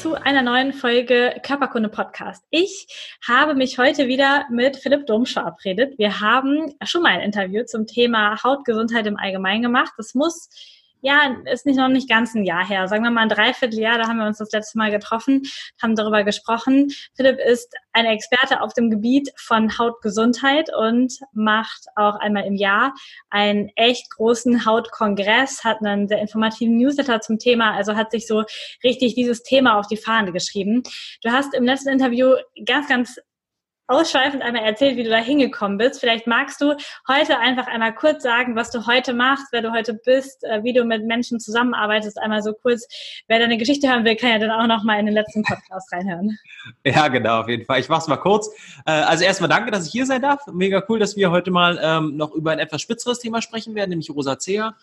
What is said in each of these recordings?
zu einer neuen Folge Körperkunde Podcast. Ich habe mich heute wieder mit Philipp Domsch verabredet. Wir haben schon mal ein Interview zum Thema Hautgesundheit im Allgemeinen gemacht. Das muss ja, ist nicht noch nicht ganz ein Jahr her, sagen wir mal ein Dreivierteljahr, da haben wir uns das letzte Mal getroffen, haben darüber gesprochen. Philipp ist ein Experte auf dem Gebiet von Hautgesundheit und macht auch einmal im Jahr einen echt großen Hautkongress, hat einen sehr informativen Newsletter zum Thema, also hat sich so richtig dieses Thema auf die Fahne geschrieben. Du hast im letzten Interview ganz, ganz ausschweifend einmal erzählt, wie du da hingekommen bist. Vielleicht magst du heute einfach einmal kurz sagen, was du heute machst, wer du heute bist, äh, wie du mit Menschen zusammenarbeitest. Einmal so kurz. Wer deine Geschichte hören will, kann ja dann auch noch mal in den letzten Podcast reinhören. Ja, genau, auf jeden Fall. Ich mach's mal kurz. Äh, also erstmal danke, dass ich hier sein darf. Mega cool, dass wir heute mal ähm, noch über ein etwas spitzeres Thema sprechen werden, nämlich Rosacea.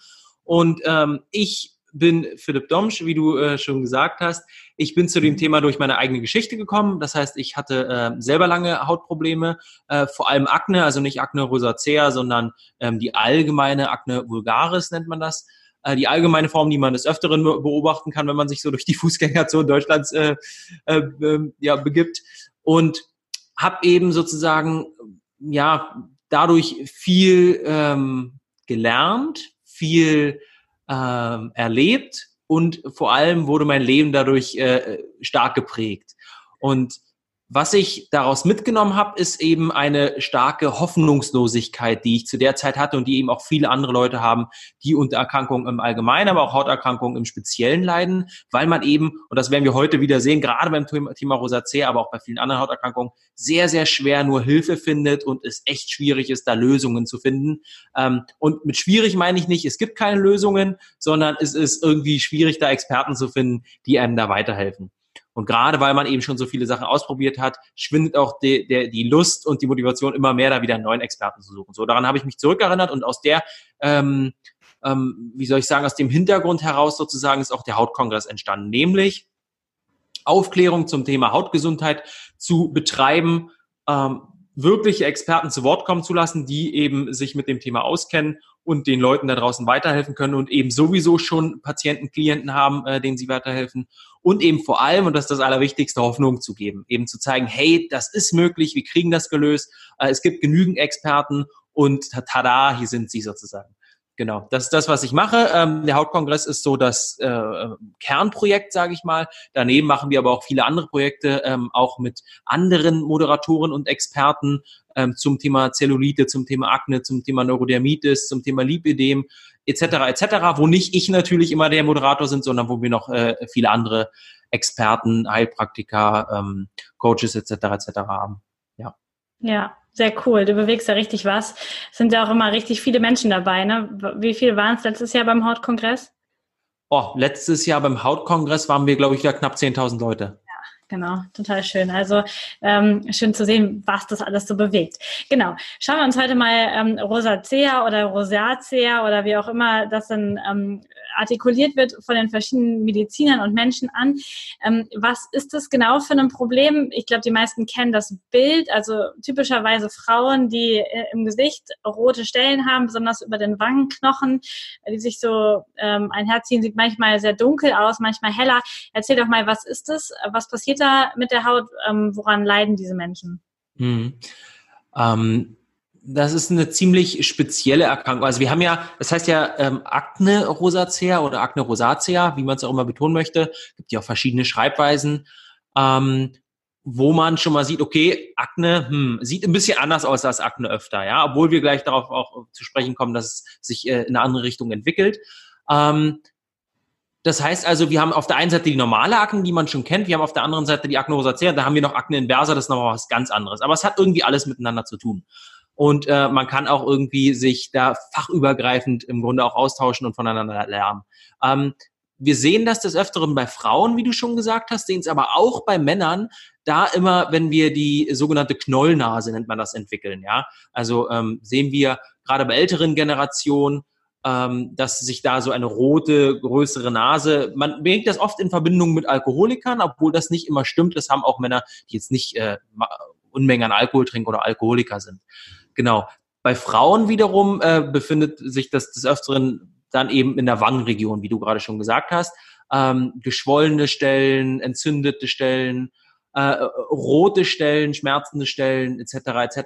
Und ähm, ich bin Philipp Domsch, wie du äh, schon gesagt hast. Ich bin zu dem mhm. Thema durch meine eigene Geschichte gekommen. Das heißt, ich hatte äh, selber lange Hautprobleme, äh, vor allem Akne, also nicht Akne rosacea, sondern ähm, die allgemeine Akne vulgaris nennt man das. Äh, die allgemeine Form, die man des Öfteren beobachten kann, wenn man sich so durch die Fußgängerzone Deutschlands äh, äh, ähm, ja, begibt. Und habe eben sozusagen ja dadurch viel ähm, gelernt, viel ähm, erlebt und vor allem wurde mein Leben dadurch äh, stark geprägt. Und was ich daraus mitgenommen habe, ist eben eine starke Hoffnungslosigkeit, die ich zu der Zeit hatte und die eben auch viele andere Leute haben, die unter Erkrankungen im Allgemeinen, aber auch Hauterkrankungen im Speziellen leiden, weil man eben, und das werden wir heute wieder sehen, gerade beim Thema Rosacea, aber auch bei vielen anderen Hauterkrankungen, sehr, sehr schwer nur Hilfe findet und es echt schwierig ist, da Lösungen zu finden. Ähm, und mit schwierig meine ich nicht, es gibt keine Lösungen, sondern es ist irgendwie schwierig, da Experten zu finden, die einem da weiterhelfen. Und gerade weil man eben schon so viele Sachen ausprobiert hat, schwindet auch die, der, die Lust und die Motivation immer mehr, da wieder einen neuen Experten zu suchen. So, daran habe ich mich zurückerinnert und aus der, ähm, ähm, wie soll ich sagen, aus dem Hintergrund heraus sozusagen ist auch der Hautkongress entstanden, nämlich Aufklärung zum Thema Hautgesundheit zu betreiben, ähm, wirkliche Experten zu Wort kommen zu lassen, die eben sich mit dem Thema auskennen und den Leuten da draußen weiterhelfen können und eben sowieso schon Patienten, Klienten haben, äh, denen sie weiterhelfen und eben vor allem, und das ist das Allerwichtigste, Hoffnung zu geben. Eben zu zeigen, hey, das ist möglich, wir kriegen das gelöst, äh, es gibt genügend Experten und tada, hier sind sie sozusagen. Genau, das ist das, was ich mache. Ähm, der Hautkongress ist so das äh, Kernprojekt, sage ich mal. Daneben machen wir aber auch viele andere Projekte, ähm, auch mit anderen Moderatoren und Experten ähm, zum Thema Zellulite, zum Thema Akne, zum Thema Neurodermitis, zum Thema Lipidem etc. etc., wo nicht ich natürlich immer der Moderator sind, sondern wo wir noch äh, viele andere Experten, Heilpraktiker, ähm, Coaches etc. etc. haben. Ja. Ja, sehr cool. Du bewegst ja richtig was. Es sind ja auch immer richtig viele Menschen dabei. Ne? Wie viel waren es letztes Jahr beim Hautkongress? Oh, letztes Jahr beim Hautkongress waren wir, glaube ich, da knapp 10.000 Leute genau, total schön. Also ähm, schön zu sehen, was das alles so bewegt. Genau. Schauen wir uns heute mal ähm, Rosacea oder Rosacea oder wie auch immer das dann ähm, artikuliert wird von den verschiedenen Medizinern und Menschen an. Ähm, was ist das genau für ein Problem? Ich glaube, die meisten kennen das Bild, also typischerweise Frauen, die äh, im Gesicht rote Stellen haben, besonders über den Wangenknochen, die sich so ähm, einherziehen, sieht manchmal sehr dunkel aus, manchmal heller. Erzähl doch mal, was ist das? Was passiert da mit der Haut? Ähm, woran leiden diese Menschen? Hm. Ähm, das ist eine ziemlich spezielle Erkrankung. Also wir haben ja, das heißt ja ähm, Akne rosacea oder Akne rosacea, wie man es auch immer betonen möchte. Gibt ja auch verschiedene Schreibweisen, ähm, wo man schon mal sieht, okay, Akne hm, sieht ein bisschen anders aus als Akne öfter, ja, obwohl wir gleich darauf auch zu sprechen kommen, dass es sich äh, in eine andere Richtung entwickelt. Ähm, das heißt also, wir haben auf der einen Seite die normale Akne, die man schon kennt, wir haben auf der anderen Seite die Akne rosacea, da haben wir noch Akne inversa, das ist noch was ganz anderes. Aber es hat irgendwie alles miteinander zu tun und äh, man kann auch irgendwie sich da fachübergreifend im Grunde auch austauschen und voneinander lernen. Ähm, wir sehen das des Öfteren bei Frauen, wie du schon gesagt hast, sehen es aber auch bei Männern, da immer, wenn wir die sogenannte Knollnase, nennt man das, entwickeln. Ja, Also ähm, sehen wir gerade bei älteren Generationen, ähm, dass sich da so eine rote, größere Nase, man bringt das oft in Verbindung mit Alkoholikern, obwohl das nicht immer stimmt. Das haben auch Männer, die jetzt nicht äh, Unmengen an Alkohol trinken oder Alkoholiker sind. Genau. Bei Frauen wiederum äh, befindet sich das des Öfteren dann eben in der Wangenregion, wie du gerade schon gesagt hast. Ähm, geschwollene Stellen, entzündete Stellen, äh, rote Stellen, schmerzende Stellen etc. etc.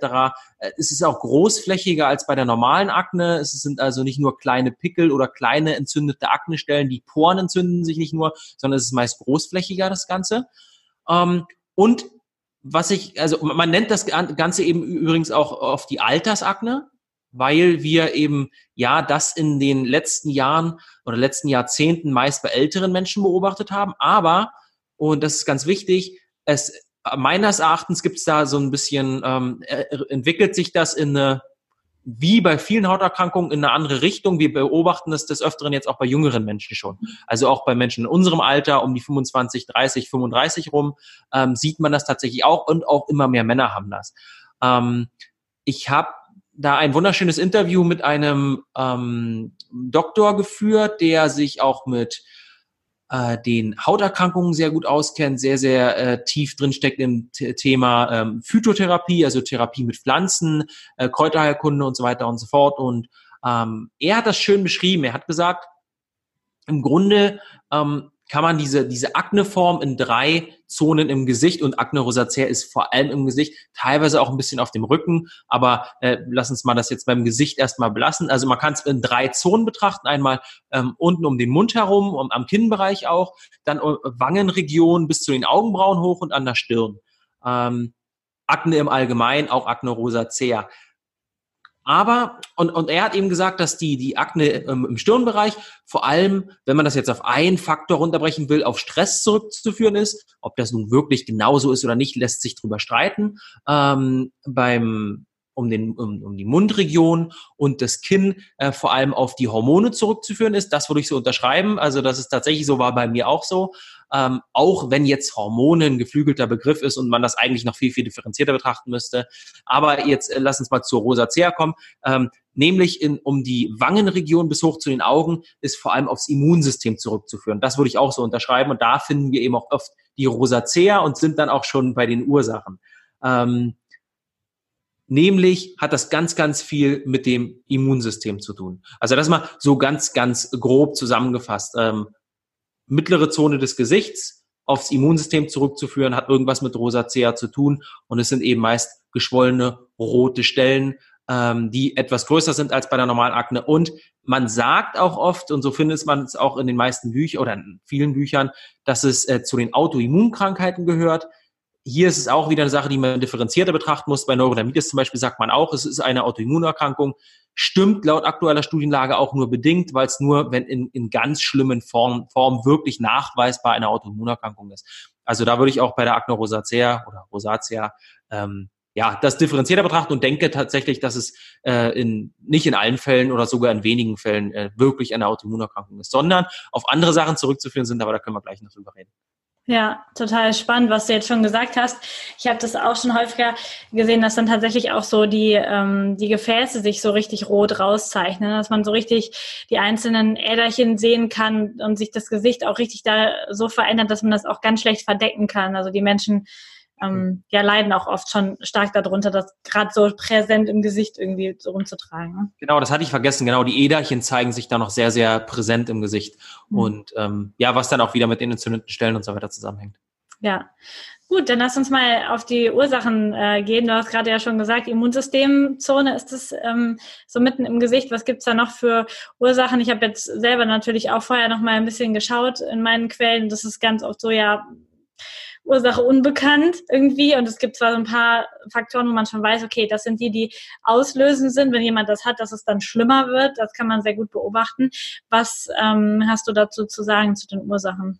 Äh, es ist auch großflächiger als bei der normalen Akne. Es sind also nicht nur kleine Pickel oder kleine entzündete Aknestellen. Die Poren entzünden sich nicht nur, sondern es ist meist großflächiger das Ganze. Ähm, und was ich, also man nennt das Ganze eben übrigens auch auf die Altersakne, weil wir eben ja das in den letzten Jahren oder letzten Jahrzehnten meist bei älteren Menschen beobachtet haben. Aber, und das ist ganz wichtig, es meines Erachtens gibt es da so ein bisschen, ähm, entwickelt sich das in eine, wie bei vielen Hauterkrankungen, in eine andere Richtung. Wir beobachten es des Öfteren jetzt auch bei jüngeren Menschen schon. Also auch bei Menschen in unserem Alter, um die 25, 30, 35 rum, ähm, sieht man das tatsächlich auch und auch immer mehr Männer haben das. Ähm, ich habe da ein wunderschönes Interview mit einem ähm, Doktor geführt, der sich auch mit äh, den Hauterkrankungen sehr gut auskennt, sehr, sehr äh, tief drinsteckt im Thema ähm, Phytotherapie, also Therapie mit Pflanzen, äh, Kräuterheilkunde und so weiter und so fort. Und ähm, er hat das schön beschrieben. Er hat gesagt, im Grunde ähm, kann man diese, diese Akneform in drei Zonen im Gesicht und Akne rosacea ist vor allem im Gesicht, teilweise auch ein bisschen auf dem Rücken, aber äh, lass uns mal das jetzt beim Gesicht erstmal belassen. Also man kann es in drei Zonen betrachten, einmal ähm, unten um den Mund herum, um, am Kinnbereich auch, dann äh, Wangenregion bis zu den Augenbrauen hoch und an der Stirn. Ähm, Akne im Allgemeinen, auch Akne rosacea. Aber, und, und er hat eben gesagt, dass die, die Akne ähm, im Stirnbereich vor allem, wenn man das jetzt auf einen Faktor runterbrechen will, auf Stress zurückzuführen ist. Ob das nun wirklich genauso ist oder nicht, lässt sich drüber streiten. Ähm, beim, um, den, um, um die Mundregion und das Kinn äh, vor allem auf die Hormone zurückzuführen ist. Das würde ich so unterschreiben. Also das ist tatsächlich so, war bei mir auch so. Ähm, auch wenn jetzt Hormone ein geflügelter Begriff ist und man das eigentlich noch viel, viel differenzierter betrachten müsste. Aber jetzt äh, lass uns mal zur Rosacea kommen. Ähm, nämlich in, um die Wangenregion bis hoch zu den Augen, ist vor allem aufs Immunsystem zurückzuführen. Das würde ich auch so unterschreiben. Und da finden wir eben auch oft die Rosacea und sind dann auch schon bei den Ursachen. Ähm, Nämlich hat das ganz, ganz viel mit dem Immunsystem zu tun. Also das mal so ganz, ganz grob zusammengefasst. Ähm, mittlere Zone des Gesichts aufs Immunsystem zurückzuführen, hat irgendwas mit Rosacea zu tun. Und es sind eben meist geschwollene rote Stellen, ähm, die etwas größer sind als bei der normalen Akne. Und man sagt auch oft, und so findet man es auch in den meisten Büchern oder in vielen Büchern, dass es äh, zu den Autoimmunkrankheiten gehört hier ist es auch wieder eine Sache, die man differenzierter betrachten muss. Bei Neurodermitis zum Beispiel sagt man auch, es ist eine Autoimmunerkrankung. Stimmt laut aktueller Studienlage auch nur bedingt, weil es nur, wenn in, in ganz schlimmen Formen Form wirklich nachweisbar eine Autoimmunerkrankung ist. Also da würde ich auch bei der Acne rosacea oder rosacea ähm, ja, das differenzierter betrachten und denke tatsächlich, dass es äh, in, nicht in allen Fällen oder sogar in wenigen Fällen äh, wirklich eine Autoimmunerkrankung ist, sondern auf andere Sachen zurückzuführen sind, aber da können wir gleich noch drüber reden. Ja, total spannend, was du jetzt schon gesagt hast. Ich habe das auch schon häufiger gesehen, dass dann tatsächlich auch so die, ähm, die Gefäße sich so richtig rot rauszeichnen, dass man so richtig die einzelnen Äderchen sehen kann und sich das Gesicht auch richtig da so verändert, dass man das auch ganz schlecht verdecken kann. Also die Menschen ähm, ja leiden auch oft schon stark darunter, das gerade so präsent im Gesicht irgendwie so rumzutragen. Ne? Genau, das hatte ich vergessen. Genau, die Äderchen zeigen sich da noch sehr, sehr präsent im Gesicht. Mhm. Und ähm, ja, was dann auch wieder mit den entzündeten Stellen und so weiter zusammenhängt. Ja, Gut, dann lass uns mal auf die Ursachen äh, gehen. Du hast gerade ja schon gesagt, Immunsystemzone ist es ähm, so mitten im Gesicht. Was gibt's da noch für Ursachen? Ich habe jetzt selber natürlich auch vorher noch mal ein bisschen geschaut in meinen Quellen. Das ist ganz oft so, ja, Ursache unbekannt irgendwie. Und es gibt zwar so ein paar Faktoren, wo man schon weiß, okay, das sind die, die auslösend sind, wenn jemand das hat, dass es dann schlimmer wird. Das kann man sehr gut beobachten. Was ähm, hast du dazu zu sagen zu den Ursachen?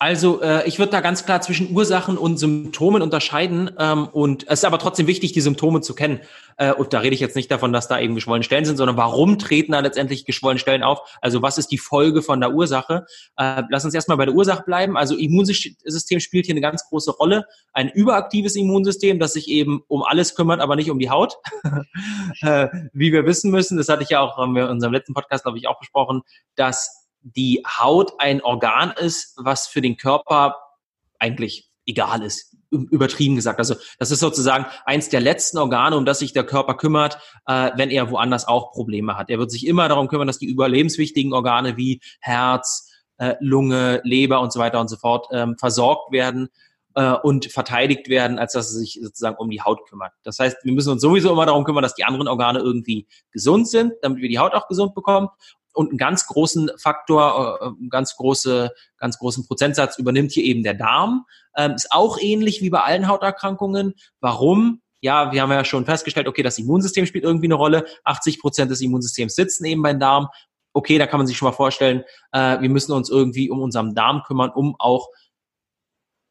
Also äh, ich würde da ganz klar zwischen Ursachen und Symptomen unterscheiden ähm, und es ist aber trotzdem wichtig, die Symptome zu kennen. Äh, und da rede ich jetzt nicht davon, dass da eben geschwollene Stellen sind, sondern warum treten da letztendlich geschwollene Stellen auf? Also was ist die Folge von der Ursache? Äh, lass uns erstmal bei der Ursache bleiben. Also Immunsystem spielt hier eine ganz große Rolle. Ein überaktives Immunsystem, das sich eben um alles kümmert, aber nicht um die Haut. äh, wie wir wissen müssen, das hatte ich ja auch in unserem letzten Podcast, glaube ich, auch besprochen, dass die Haut ein Organ ist, was für den Körper eigentlich egal ist. Übertrieben gesagt. Also das ist sozusagen eins der letzten Organe, um das sich der Körper kümmert, äh, wenn er woanders auch Probleme hat. Er wird sich immer darum kümmern, dass die überlebenswichtigen Organe wie Herz, äh, Lunge, Leber und so weiter und so fort ähm, versorgt werden äh, und verteidigt werden, als dass er sich sozusagen um die Haut kümmert. Das heißt, wir müssen uns sowieso immer darum kümmern, dass die anderen Organe irgendwie gesund sind, damit wir die Haut auch gesund bekommen. Und einen ganz großen Faktor, äh, ganz große, ganz großen Prozentsatz übernimmt hier eben der Darm. Ähm, ist auch ähnlich wie bei allen Hauterkrankungen. Warum? Ja, wir haben ja schon festgestellt, okay, das Immunsystem spielt irgendwie eine Rolle. 80 Prozent des Immunsystems sitzen eben beim Darm. Okay, da kann man sich schon mal vorstellen, äh, wir müssen uns irgendwie um unseren Darm kümmern, um auch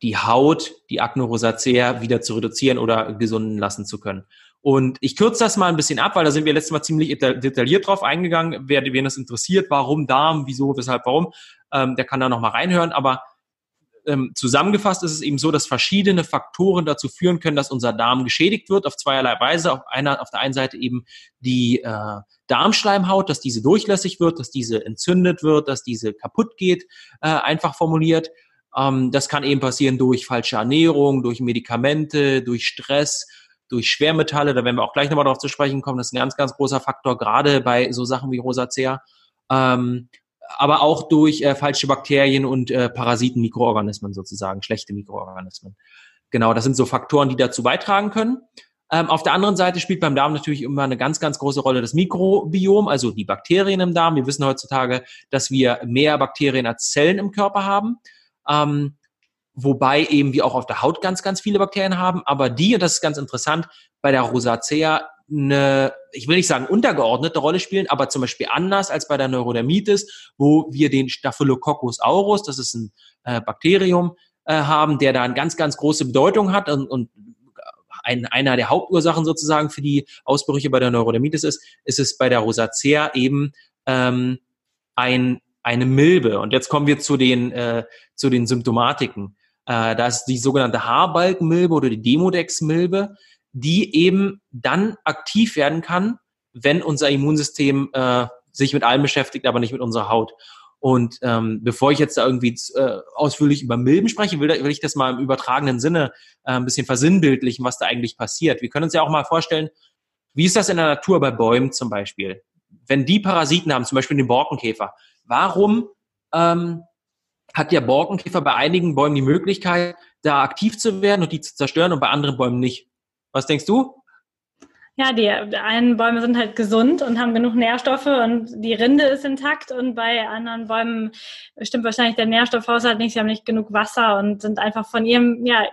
die Haut, die Acne rosacea wieder zu reduzieren oder gesunden lassen zu können. Und ich kürze das mal ein bisschen ab, weil da sind wir letztes Mal ziemlich detailliert drauf eingegangen. Wer, wen das interessiert, warum Darm, wieso, weshalb, warum, ähm, der kann da nochmal reinhören. Aber ähm, zusammengefasst ist es eben so, dass verschiedene Faktoren dazu führen können, dass unser Darm geschädigt wird, auf zweierlei Weise. Auf, einer, auf der einen Seite eben die äh, Darmschleimhaut, dass diese durchlässig wird, dass diese entzündet wird, dass diese kaputt geht, äh, einfach formuliert. Ähm, das kann eben passieren durch falsche Ernährung, durch Medikamente, durch Stress, durch Schwermetalle. Da werden wir auch gleich nochmal darauf zu sprechen kommen. Das ist ein ganz, ganz großer Faktor, gerade bei so Sachen wie Rosacea. Ähm, aber auch durch äh, falsche Bakterien und äh, Parasiten, Mikroorganismen sozusagen, schlechte Mikroorganismen. Genau, das sind so Faktoren, die dazu beitragen können. Ähm, auf der anderen Seite spielt beim Darm natürlich immer eine ganz, ganz große Rolle das Mikrobiom, also die Bakterien im Darm. Wir wissen heutzutage, dass wir mehr Bakterien als Zellen im Körper haben. Ähm, wobei eben wir auch auf der Haut ganz, ganz viele Bakterien haben. Aber die, und das ist ganz interessant, bei der Rosacea eine, ich will nicht sagen untergeordnete Rolle spielen, aber zum Beispiel anders als bei der Neurodermitis, wo wir den Staphylococcus aureus, das ist ein äh, Bakterium, äh, haben, der da eine ganz, ganz große Bedeutung hat und, und ein, einer der Hauptursachen sozusagen für die Ausbrüche bei der Neurodermitis ist, ist es bei der Rosacea eben ähm, ein eine Milbe. Und jetzt kommen wir zu den, äh, zu den Symptomatiken. Äh, da ist die sogenannte Haarbalkenmilbe oder die Demodex-Milbe, die eben dann aktiv werden kann, wenn unser Immunsystem äh, sich mit allem beschäftigt, aber nicht mit unserer Haut. Und ähm, bevor ich jetzt da irgendwie äh, ausführlich über Milben spreche, will, will ich das mal im übertragenen Sinne äh, ein bisschen versinnbildlichen, was da eigentlich passiert. Wir können uns ja auch mal vorstellen, wie ist das in der Natur bei Bäumen zum Beispiel? Wenn die Parasiten haben, zum Beispiel den Borkenkäfer, warum ähm, hat der Borkenkäfer bei einigen Bäumen die Möglichkeit, da aktiv zu werden und die zu zerstören und bei anderen Bäumen nicht? Was denkst du? Ja, die einen Bäume sind halt gesund und haben genug Nährstoffe und die Rinde ist intakt und bei anderen Bäumen stimmt wahrscheinlich der Nährstoffhaushalt nicht, sie haben nicht genug Wasser und sind einfach von ihrem, ja,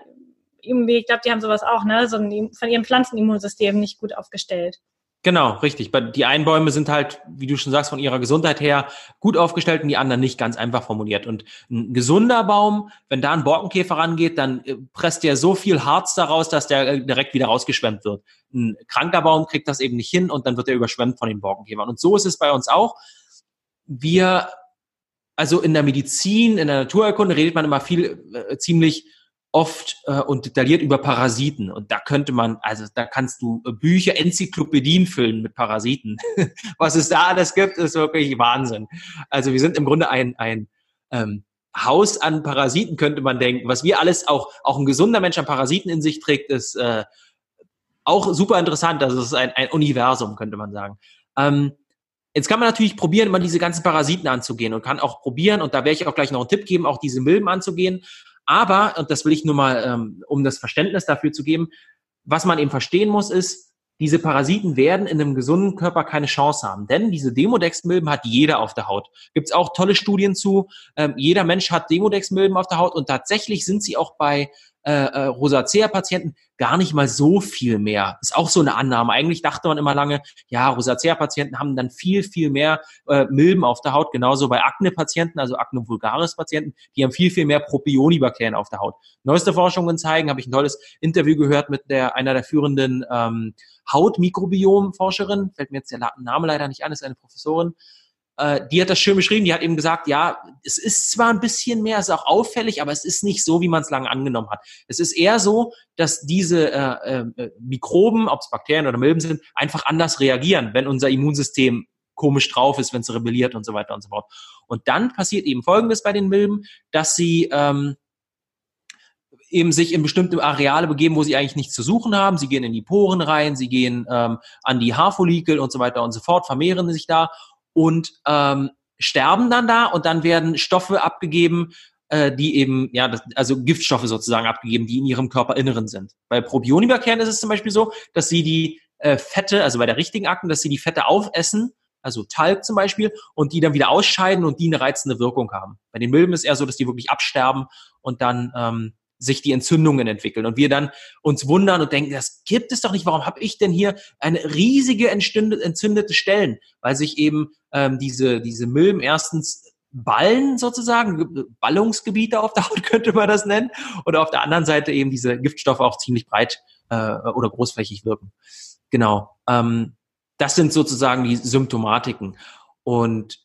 ich glaube, die haben sowas auch, ne, so ein, von ihrem Pflanzenimmunsystem nicht gut aufgestellt. Genau, richtig. Die einen Bäume sind halt, wie du schon sagst, von ihrer Gesundheit her gut aufgestellt und die anderen nicht ganz einfach formuliert. Und ein gesunder Baum, wenn da ein Borkenkäfer rangeht, dann äh, presst der so viel Harz daraus, dass der äh, direkt wieder rausgeschwemmt wird. Ein kranker Baum kriegt das eben nicht hin und dann wird er überschwemmt von den Borkenkäfern. Und so ist es bei uns auch. Wir, also in der Medizin, in der Naturerkunde redet man immer viel äh, ziemlich oft äh, und detailliert über Parasiten. Und da könnte man, also da kannst du äh, Bücher, Enzyklopädien füllen mit Parasiten. Was es da alles gibt, ist wirklich Wahnsinn. Also wir sind im Grunde ein, ein ähm, Haus an Parasiten, könnte man denken. Was wir alles, auch, auch ein gesunder Mensch an Parasiten in sich trägt, ist äh, auch super interessant. Also es ist ein, ein Universum, könnte man sagen. Ähm, Jetzt kann man natürlich probieren, mal diese ganzen Parasiten anzugehen und kann auch probieren, und da werde ich auch gleich noch einen Tipp geben, auch diese Milben anzugehen. Aber, und das will ich nur mal, ähm, um das Verständnis dafür zu geben, was man eben verstehen muss, ist, diese Parasiten werden in einem gesunden Körper keine Chance haben. Denn diese Demodex-Milben hat jeder auf der Haut. Gibt es auch tolle Studien zu. Ähm, jeder Mensch hat Demodex-Milben auf der Haut und tatsächlich sind sie auch bei äh, äh, Rosacea-Patienten gar nicht mal so viel mehr. Ist auch so eine Annahme. Eigentlich dachte man immer lange, ja, Rosacea-Patienten haben dann viel, viel mehr äh, Milben auf der Haut. Genauso bei Akne-Patienten, also Acne vulgaris-Patienten, die haben viel, viel mehr Propionibakterien auf der Haut. Neueste Forschungen zeigen, habe ich ein tolles Interview gehört mit der einer der führenden ähm, Hautmikrobiom-Forscherin, fällt mir jetzt der Name leider nicht an, ist eine Professorin, äh, die hat das schön beschrieben, die hat eben gesagt, ja, es ist zwar ein bisschen mehr, es ist auch auffällig, aber es ist nicht so, wie man es lange angenommen hat. Es ist eher so, dass diese äh, äh, Mikroben, ob es Bakterien oder Milben sind, einfach anders reagieren, wenn unser Immunsystem komisch drauf ist, wenn es rebelliert und so weiter und so fort. Und dann passiert eben Folgendes bei den Milben, dass sie ähm, eben sich in bestimmte Areale begeben, wo sie eigentlich nichts zu suchen haben. Sie gehen in die Poren rein, sie gehen ähm, an die Haarfollikel und so weiter und so fort, vermehren sich da und ähm, sterben dann da und dann werden Stoffe abgegeben, äh, die eben, ja, das, also Giftstoffe sozusagen abgegeben, die in ihrem Körperinneren sind. Bei Probionibakterien ist es zum Beispiel so, dass sie die äh, Fette, also bei der richtigen Akten, dass sie die Fette aufessen, also Talg zum Beispiel, und die dann wieder ausscheiden und die eine reizende Wirkung haben. Bei den Milben ist eher so, dass die wirklich absterben und dann ähm, sich die Entzündungen entwickeln und wir dann uns wundern und denken, das gibt es doch nicht, warum habe ich denn hier eine riesige entzündete Stellen, weil sich eben ähm, diese, diese Milben erstens Ballen sozusagen, Ballungsgebiete auf der Haut könnte man das nennen, oder auf der anderen Seite eben diese Giftstoffe auch ziemlich breit äh, oder großflächig wirken. Genau. Ähm, das sind sozusagen die Symptomatiken. Und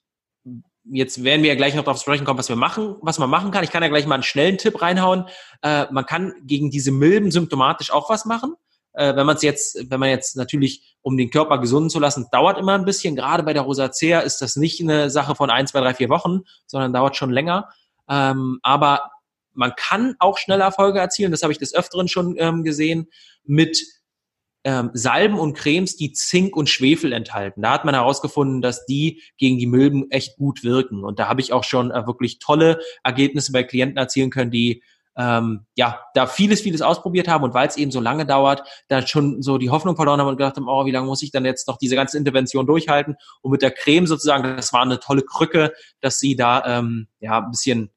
jetzt werden wir ja gleich noch darauf sprechen kommen, was wir machen, was man machen kann. Ich kann ja gleich mal einen schnellen Tipp reinhauen. Äh, man kann gegen diese Milben symptomatisch auch was machen. Äh, wenn man es jetzt, wenn man jetzt natürlich, um den Körper gesunden zu lassen, dauert immer ein bisschen. Gerade bei der Rosacea ist das nicht eine Sache von ein, zwei, drei, vier Wochen, sondern dauert schon länger. Ähm, aber man kann auch schneller Erfolge erzielen. Das habe ich des Öfteren schon ähm, gesehen mit ähm, Salben und Cremes, die Zink und Schwefel enthalten. Da hat man herausgefunden, dass die gegen die Milben echt gut wirken. Und da habe ich auch schon äh, wirklich tolle Ergebnisse bei Klienten erzielen können, die ähm, ja, da vieles, vieles ausprobiert haben und weil es eben so lange dauert, da schon so die Hoffnung verloren haben und gedacht haben, oh, wie lange muss ich dann jetzt noch diese ganze Intervention durchhalten? Und mit der Creme sozusagen, das war eine tolle Krücke, dass sie da ähm, ja ein bisschen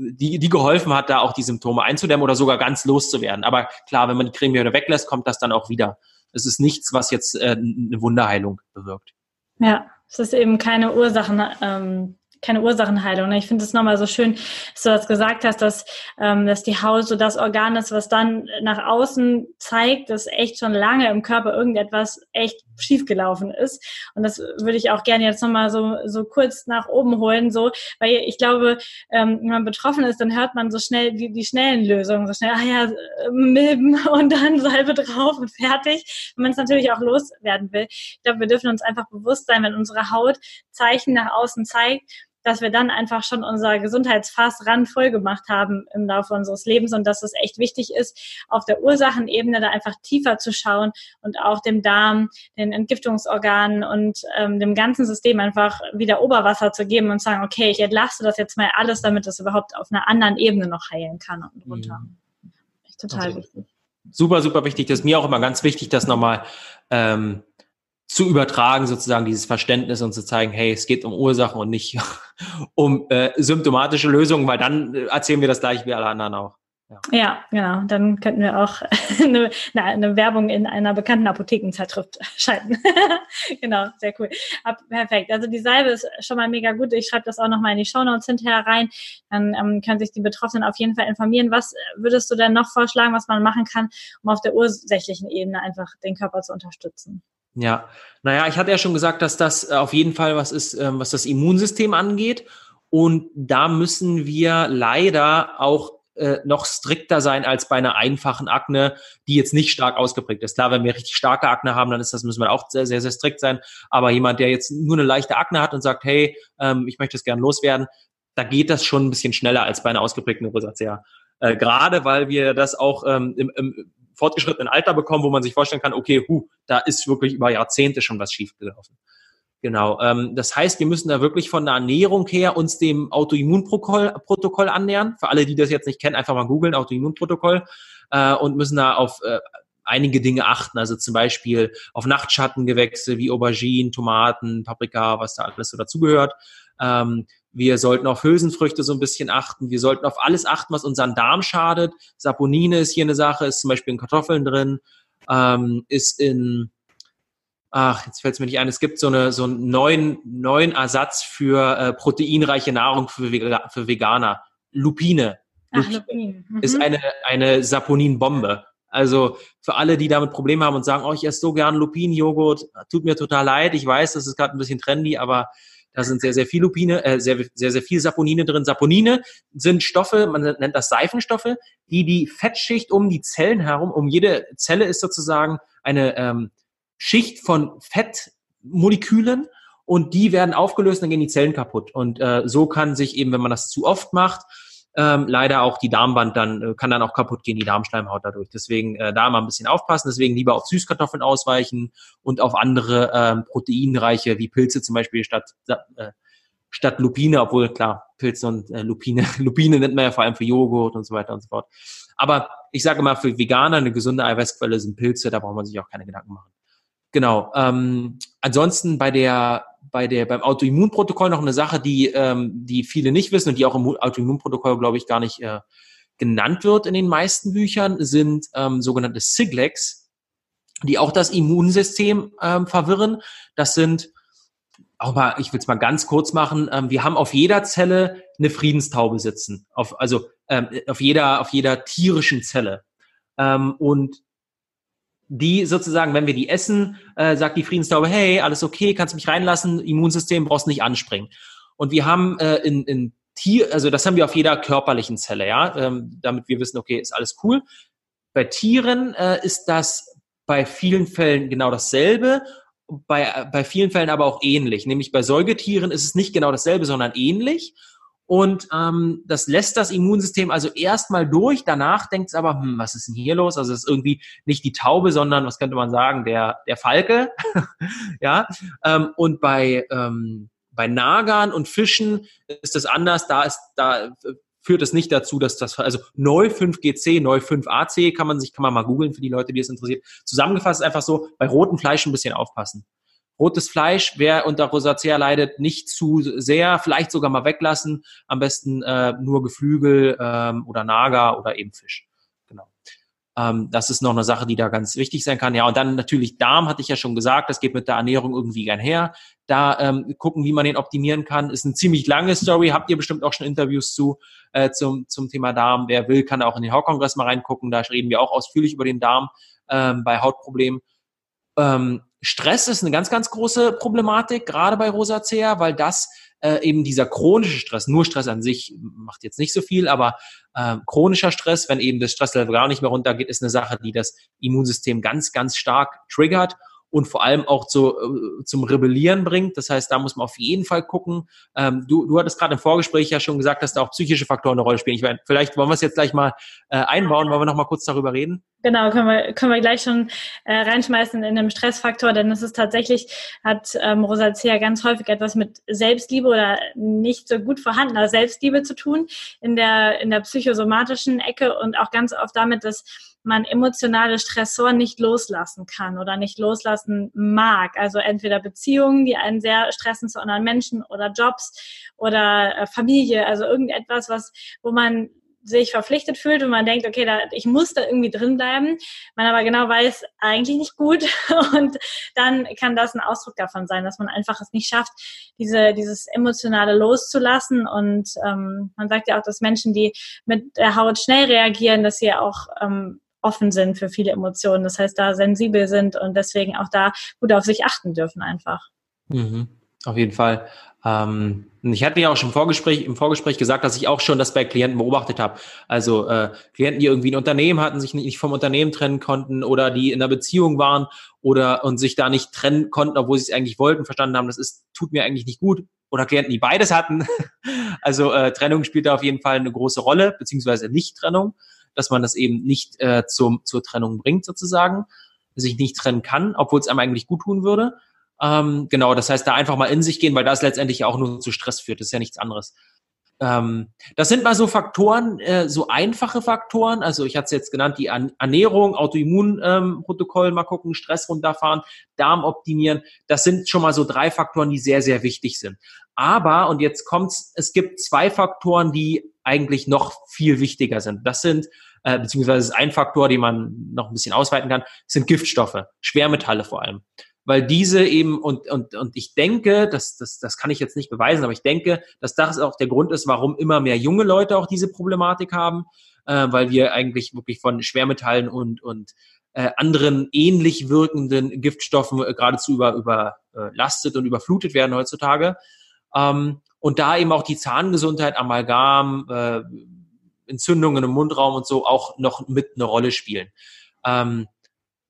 die, die geholfen hat, da auch die Symptome einzudämmen oder sogar ganz loszuwerden. Aber klar, wenn man die Creme wieder weglässt, kommt das dann auch wieder. Es ist nichts, was jetzt äh, eine Wunderheilung bewirkt. Ja, es ist eben keine Ursachen, ähm, keine Ursachenheilung. Ne? Ich finde es nochmal so schön, dass du das gesagt hast, dass, ähm, dass die Haut so das Organ ist, was dann nach außen zeigt, dass echt schon lange im Körper irgendetwas echt schiefgelaufen ist. Und das würde ich auch gerne jetzt nochmal so, so kurz nach oben holen, so, weil ich glaube, ähm, wenn man betroffen ist, dann hört man so schnell die, die schnellen Lösungen, so schnell, ah ja, Milben und dann Salbe drauf und fertig. Wenn man es natürlich auch loswerden will. Ich glaube, wir dürfen uns einfach bewusst sein, wenn unsere Haut Zeichen nach außen zeigt, dass wir dann einfach schon unser Gesundheitsfass ran voll gemacht haben im Laufe unseres Lebens und dass es echt wichtig ist, auf der Ursachenebene da einfach tiefer zu schauen und auch dem Darm, den Entgiftungsorganen und ähm, dem ganzen System einfach wieder Oberwasser zu geben und sagen, okay, ich entlaste das jetzt mal alles, damit es überhaupt auf einer anderen Ebene noch heilen kann und runter. Mhm. Total also, wichtig. Super, super wichtig. Das ist mir auch immer ganz wichtig, das nochmal ähm, zu übertragen, sozusagen dieses Verständnis und zu zeigen, hey, es geht um Ursachen und nicht um äh, symptomatische Lösungen, weil dann äh, erzählen wir das gleich wie alle anderen auch. Ja. ja, genau. Dann könnten wir auch eine, eine, Werbung in einer bekannten Apothekenzeitschrift schalten. genau, sehr cool. Ab, perfekt. Also die Salbe ist schon mal mega gut. Ich schreibe das auch nochmal in die Shownotes hinterher rein. Dann ähm, können sich die Betroffenen auf jeden Fall informieren. Was würdest du denn noch vorschlagen, was man machen kann, um auf der ursächlichen Ebene einfach den Körper zu unterstützen? Ja, naja, ich hatte ja schon gesagt, dass das äh, auf jeden Fall was ist, ähm, was das Immunsystem angeht. Und da müssen wir leider auch äh, noch strikter sein als bei einer einfachen Akne, die jetzt nicht stark ausgeprägt ist. Klar, wenn wir richtig starke Akne haben, dann ist das, müssen wir auch sehr, sehr, sehr strikt sein. Aber jemand, der jetzt nur eine leichte Akne hat und sagt, hey, ähm, ich möchte es gern loswerden, da geht das schon ein bisschen schneller als bei einer ausgeprägten Rosacea. Äh, Gerade weil wir das auch ähm, im, im fortgeschrittenen Alter bekommen, wo man sich vorstellen kann, okay, hu, da ist wirklich über Jahrzehnte schon was schiefgelaufen. Genau. Ähm, das heißt, wir müssen da wirklich von der Ernährung her uns dem Autoimmunprotokoll annähern. Für alle, die das jetzt nicht kennen, einfach mal googeln, Autoimmunprotokoll, äh, und müssen da auf äh, einige Dinge achten. Also zum Beispiel auf Nachtschattengewächse wie Auberginen, Tomaten, Paprika, was da alles so dazugehört. Ähm, wir sollten auf Hülsenfrüchte so ein bisschen achten. Wir sollten auf alles achten, was unseren Darm schadet. Saponine ist hier eine Sache, ist zum Beispiel in Kartoffeln drin, ähm, ist in, ach, jetzt fällt es mir nicht ein, es gibt so, eine, so einen neuen, neuen Ersatz für äh, proteinreiche Nahrung für, Vega, für Veganer. Lupine. Ach, Lupine mhm. ist eine, eine Saponinbombe. Also für alle, die damit Probleme haben und sagen, oh, ich esse so gern Lupinenjoghurt, tut mir total leid. Ich weiß, das ist gerade ein bisschen trendy, aber da sind sehr, sehr viel Lupine, äh, sehr, sehr, sehr viel Saponine drin. Saponine sind Stoffe, man nennt das Seifenstoffe, die die Fettschicht um die Zellen herum, um jede Zelle ist sozusagen eine ähm, Schicht von Fettmolekülen und die werden aufgelöst dann gehen die Zellen kaputt. Und äh, so kann sich eben, wenn man das zu oft macht, ähm, leider auch die Darmwand dann, äh, kann dann auch kaputt gehen, die Darmschleimhaut dadurch. Deswegen äh, da mal ein bisschen aufpassen, deswegen lieber auf Süßkartoffeln ausweichen und auf andere ähm, proteinreiche, wie Pilze zum Beispiel statt, äh, statt Lupine, obwohl klar, Pilze und äh, Lupine, Lupine nennt man ja vor allem für Joghurt und so weiter und so fort. Aber ich sage mal, für Veganer eine gesunde Eiweißquelle sind Pilze, da braucht man sich auch keine Gedanken machen. Genau. Ähm, ansonsten bei der bei der beim Autoimmunprotokoll noch eine Sache, die ähm, die viele nicht wissen und die auch im Autoimmunprotokoll glaube ich gar nicht äh, genannt wird in den meisten Büchern, sind ähm, sogenannte Siglex, die auch das Immunsystem ähm, verwirren. Das sind auch mal, ich will es mal ganz kurz machen. Ähm, wir haben auf jeder Zelle eine Friedenstaube sitzen, auf, also ähm, auf jeder auf jeder tierischen Zelle. Ähm, und die sozusagen, wenn wir die essen, äh, sagt die Friedenstaube, hey, alles okay, kannst mich reinlassen, Immunsystem brauchst nicht anspringen. Und wir haben äh, in, in Tier, also das haben wir auf jeder körperlichen Zelle, ja, ähm, damit wir wissen, okay, ist alles cool. Bei Tieren äh, ist das bei vielen Fällen genau dasselbe, bei, bei vielen Fällen aber auch ähnlich. Nämlich bei Säugetieren ist es nicht genau dasselbe, sondern ähnlich. Und ähm, das lässt das Immunsystem also erstmal durch. Danach denkt es aber, hm, was ist denn hier los? Also es ist irgendwie nicht die Taube, sondern was könnte man sagen, der der Falke. ja. Ähm, und bei ähm, bei Nagern und Fischen ist das anders. Da ist da führt es nicht dazu, dass das also Neu 5GC, Neu 5AC kann man sich kann man mal googeln für die Leute, die es interessiert. Zusammengefasst ist einfach so bei rotem Fleisch ein bisschen aufpassen. Rotes Fleisch, wer unter Rosacea leidet, nicht zu sehr, vielleicht sogar mal weglassen. Am besten äh, nur Geflügel ähm, oder Nager oder eben Fisch. Genau. Ähm, das ist noch eine Sache, die da ganz wichtig sein kann. Ja, und dann natürlich Darm, hatte ich ja schon gesagt, das geht mit der Ernährung irgendwie einher. Da ähm, gucken, wie man den optimieren kann. Ist eine ziemlich lange Story, habt ihr bestimmt auch schon Interviews zu äh, zum, zum Thema Darm. Wer will, kann auch in den Hautkongress mal reingucken. Da reden wir auch ausführlich über den Darm ähm, bei Hautproblemen. Ähm, Stress ist eine ganz, ganz große Problematik, gerade bei Rosacea, weil das äh, eben dieser chronische Stress, nur Stress an sich macht jetzt nicht so viel, aber äh, chronischer Stress, wenn eben das Stresslevel gar nicht mehr runtergeht, ist eine Sache, die das Immunsystem ganz, ganz stark triggert und vor allem auch zu, äh, zum Rebellieren bringt. Das heißt, da muss man auf jeden Fall gucken. Ähm, du, du hattest gerade im Vorgespräch ja schon gesagt, dass da auch psychische Faktoren eine Rolle spielen. Ich meine, vielleicht wollen wir es jetzt gleich mal äh, einbauen. Wollen wir noch mal kurz darüber reden? Genau, können wir, können wir gleich schon äh, reinschmeißen in einem Stressfaktor, denn es ist tatsächlich, hat ähm, Rosacea ganz häufig etwas mit Selbstliebe oder nicht so gut vorhandener Selbstliebe zu tun in der, in der psychosomatischen Ecke und auch ganz oft damit, dass man emotionale Stressoren nicht loslassen kann oder nicht loslassen mag. Also entweder Beziehungen, die einen sehr stressen zu anderen Menschen oder Jobs oder äh, Familie, also irgendetwas, was, wo man sich verpflichtet fühlt und man denkt, okay, da, ich muss da irgendwie drin bleiben, man aber genau weiß, eigentlich nicht gut. Und dann kann das ein Ausdruck davon sein, dass man einfach es nicht schafft, diese, dieses emotionale loszulassen. Und ähm, man sagt ja auch, dass Menschen, die mit der Haut schnell reagieren, dass sie auch ähm, offen sind für viele Emotionen, das heißt, da sensibel sind und deswegen auch da gut auf sich achten dürfen einfach. Mhm. Auf jeden Fall. Ähm, ich hatte ja auch schon im Vorgespräch, im Vorgespräch gesagt, dass ich auch schon das bei Klienten beobachtet habe. Also äh, Klienten, die irgendwie ein Unternehmen hatten, sich nicht vom Unternehmen trennen konnten oder die in einer Beziehung waren oder und sich da nicht trennen konnten, obwohl sie es eigentlich wollten, verstanden haben, das ist, tut mir eigentlich nicht gut. Oder Klienten, die beides hatten. also äh, Trennung spielt da auf jeden Fall eine große Rolle, beziehungsweise Nicht-Trennung, dass man das eben nicht äh, zum, zur Trennung bringt, sozusagen, sich nicht trennen kann, obwohl es einem eigentlich gut tun würde. Ähm, genau, das heißt, da einfach mal in sich gehen, weil das letztendlich auch nur zu Stress führt. Das ist ja nichts anderes. Ähm, das sind mal so Faktoren, äh, so einfache Faktoren. Also ich hatte es jetzt genannt, die Ernährung, Autoimmunprotokoll ähm, mal gucken, Stress runterfahren, Darm optimieren. Das sind schon mal so drei Faktoren, die sehr, sehr wichtig sind. Aber, und jetzt kommt's, es gibt zwei Faktoren, die eigentlich noch viel wichtiger sind. Das sind äh, beziehungsweise ist ein Faktor, den man noch ein bisschen ausweiten kann, sind Giftstoffe, Schwermetalle vor allem weil diese eben und und und ich denke, das das das kann ich jetzt nicht beweisen, aber ich denke, dass das auch der Grund ist, warum immer mehr junge Leute auch diese Problematik haben, äh, weil wir eigentlich wirklich von Schwermetallen und und äh, anderen ähnlich wirkenden Giftstoffen äh, geradezu über überlastet und überflutet werden heutzutage. Ähm, und da eben auch die Zahngesundheit, Amalgam, äh, Entzündungen im Mundraum und so auch noch mit eine Rolle spielen. Ähm,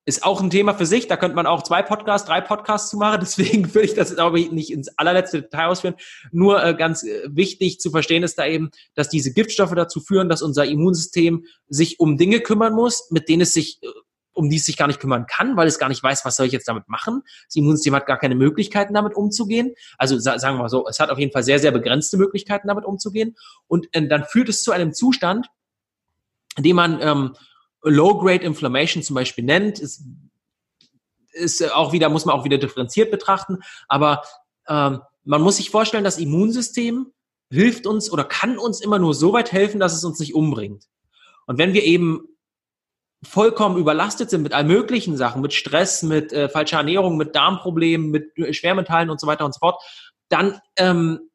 ist auch ein Thema für sich. Da könnte man auch zwei Podcasts, drei Podcasts zu machen. Deswegen will ich das jetzt aber nicht ins allerletzte Detail ausführen. Nur äh, ganz äh, wichtig zu verstehen ist da eben, dass diese Giftstoffe dazu führen, dass unser Immunsystem sich um Dinge kümmern muss, mit denen es sich äh, um die es sich gar nicht kümmern kann, weil es gar nicht weiß, was soll ich jetzt damit machen. Das Immunsystem hat gar keine Möglichkeiten, damit umzugehen. Also sagen wir mal so, es hat auf jeden Fall sehr, sehr begrenzte Möglichkeiten, damit umzugehen. Und äh, dann führt es zu einem Zustand, in dem man ähm, Low-Grade Inflammation zum Beispiel nennt, ist, ist auch wieder, muss man auch wieder differenziert betrachten, aber ähm, man muss sich vorstellen, das Immunsystem hilft uns oder kann uns immer nur so weit helfen, dass es uns nicht umbringt. Und wenn wir eben vollkommen überlastet sind mit all möglichen Sachen, mit Stress, mit äh, falscher Ernährung, mit Darmproblemen, mit Schwermetallen und so weiter und so fort, dann ähm,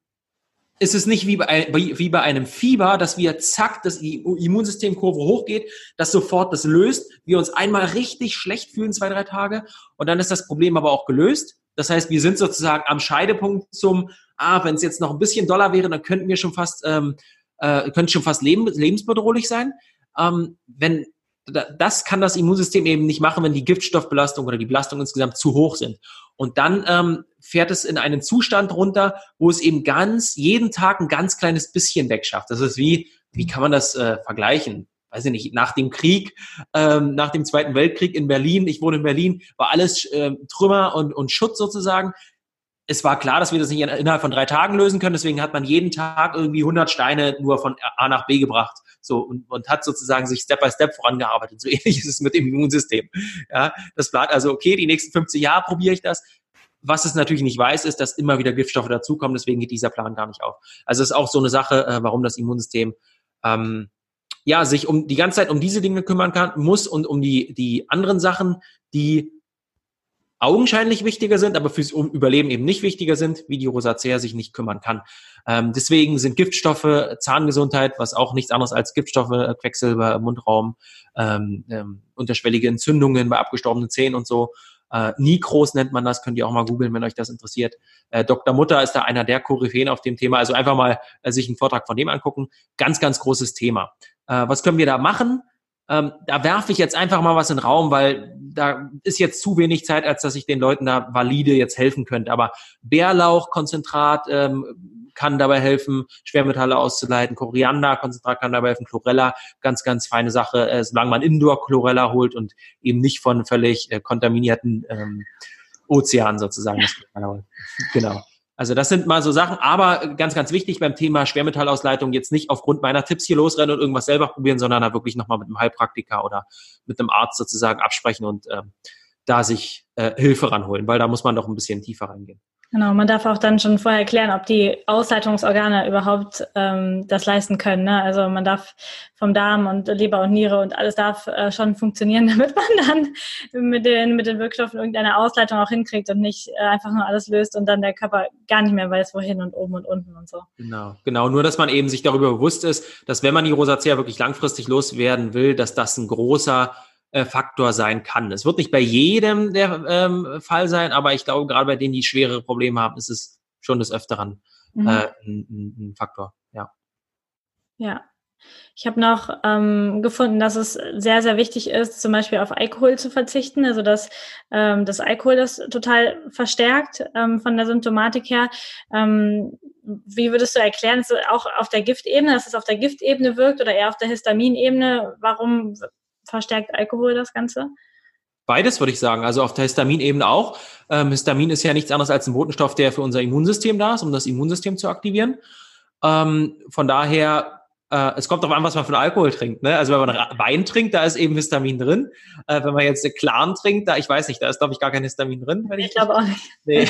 ist es nicht wie bei, wie bei einem Fieber, dass wir zack, das Immunsystemkurve hochgeht, das sofort das löst, wir uns einmal richtig schlecht fühlen, zwei, drei Tage, und dann ist das Problem aber auch gelöst. Das heißt, wir sind sozusagen am Scheidepunkt zum, ah, wenn es jetzt noch ein bisschen doller wäre, dann könnten wir schon fast, ähm, äh, könnte schon fast leben, lebensbedrohlich sein. Ähm, wenn das kann das Immunsystem eben nicht machen, wenn die Giftstoffbelastung oder die Belastung insgesamt zu hoch sind. Und dann ähm, fährt es in einen Zustand runter, wo es eben ganz jeden Tag ein ganz kleines bisschen wegschafft. Das ist wie, wie kann man das äh, vergleichen? Weiß ich nicht, nach dem Krieg, ähm, nach dem Zweiten Weltkrieg in Berlin, ich wohne in Berlin, war alles äh, Trümmer und, und Schutt sozusagen es war klar, dass wir das nicht innerhalb von drei Tagen lösen können. Deswegen hat man jeden Tag irgendwie 100 Steine nur von A nach B gebracht. So und, und hat sozusagen sich Step by Step vorangearbeitet. So ähnlich ist es mit dem Immunsystem. Ja, das bleibt also okay. Die nächsten 50 Jahre probiere ich das. Was es natürlich nicht weiß, ist, dass immer wieder Giftstoffe dazukommen. Deswegen geht dieser Plan gar nicht auf. Also es ist auch so eine Sache, äh, warum das Immunsystem ähm, ja sich um die ganze Zeit um diese Dinge kümmern kann muss und um die die anderen Sachen, die augenscheinlich wichtiger sind, aber fürs Überleben eben nicht wichtiger sind, wie die Rosacea sich nicht kümmern kann. Ähm, deswegen sind Giftstoffe, Zahngesundheit, was auch nichts anderes als Giftstoffe, äh, Quecksilber, Mundraum, ähm, ähm, unterschwellige Entzündungen bei abgestorbenen Zähnen und so. Äh, Nikros nennt man das, könnt ihr auch mal googeln, wenn euch das interessiert. Äh, Dr. Mutter ist da einer der Koryphäen auf dem Thema, also einfach mal äh, sich einen Vortrag von dem angucken. Ganz, ganz großes Thema. Äh, was können wir da machen? Ähm, da werfe ich jetzt einfach mal was in den Raum, weil da ist jetzt zu wenig Zeit, als dass ich den Leuten da valide jetzt helfen könnte. Aber Bärlauchkonzentrat ähm, kann dabei helfen, Schwermetalle auszuleiten. Korianderkonzentrat kann dabei helfen. Chlorella, ganz, ganz feine Sache, äh, solange man Indoor-Chlorella holt und eben nicht von völlig äh, kontaminierten ähm, Ozeanen sozusagen. genau. Also das sind mal so Sachen, aber ganz, ganz wichtig beim Thema Schwermetallausleitung jetzt nicht aufgrund meiner Tipps hier losrennen und irgendwas selber probieren, sondern da wirklich nochmal mit einem Heilpraktiker oder mit einem Arzt sozusagen absprechen und äh, da sich äh, Hilfe ranholen, weil da muss man doch ein bisschen tiefer reingehen. Genau, man darf auch dann schon vorher klären, ob die Ausleitungsorgane überhaupt ähm, das leisten können. Ne? Also man darf vom Darm und Leber und Niere und alles darf äh, schon funktionieren, damit man dann mit den, mit den Wirkstoffen irgendeine Ausleitung auch hinkriegt und nicht äh, einfach nur alles löst und dann der Körper gar nicht mehr weiß, wohin und oben und unten und so. Genau, genau. Nur, dass man eben sich darüber bewusst ist, dass wenn man die Rosacea wirklich langfristig loswerden will, dass das ein großer äh, Faktor sein kann. Es wird nicht bei jedem der ähm, Fall sein, aber ich glaube, gerade bei denen, die schwere Probleme haben, ist es schon des Öfteren mhm. äh, ein, ein Faktor. Ja. Ja, ich habe noch ähm, gefunden, dass es sehr, sehr wichtig ist, zum Beispiel auf Alkohol zu verzichten. Also dass ähm, das Alkohol das total verstärkt ähm, von der Symptomatik her. Ähm, wie würdest du erklären, ist es auch auf der Giftebene, dass es auf der Giftebene wirkt oder eher auf der Histaminebene? Warum verstärkt Alkohol das Ganze? Beides würde ich sagen. Also auf der Histaminebene auch. Ähm, Histamin ist ja nichts anderes als ein Botenstoff, der für unser Immunsystem da ist, um das Immunsystem zu aktivieren. Ähm, von daher, äh, es kommt darauf an, was man für Alkohol trinkt. Ne? Also wenn man Wein trinkt, da ist eben Histamin drin. Äh, wenn man jetzt Clan trinkt, da, ich weiß nicht, da ist glaube ich gar kein Histamin drin. Ich, ich glaube auch nicht. Nee.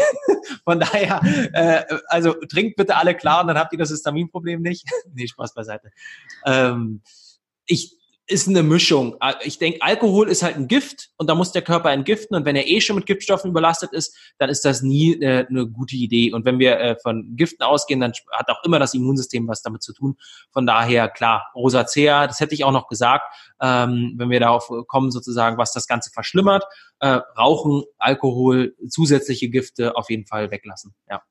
Von daher, äh, also trinkt bitte alle Clan, dann habt ihr das Histaminproblem nicht. nee, Spaß beiseite. Ähm, ich ist eine Mischung. Ich denke, Alkohol ist halt ein Gift und da muss der Körper entgiften und wenn er eh schon mit Giftstoffen überlastet ist, dann ist das nie äh, eine gute Idee. Und wenn wir äh, von Giften ausgehen, dann hat auch immer das Immunsystem was damit zu tun. Von daher, klar, Rosacea, das hätte ich auch noch gesagt, ähm, wenn wir darauf kommen, sozusagen, was das Ganze verschlimmert, äh, Rauchen, Alkohol, zusätzliche Gifte auf jeden Fall weglassen. Ja.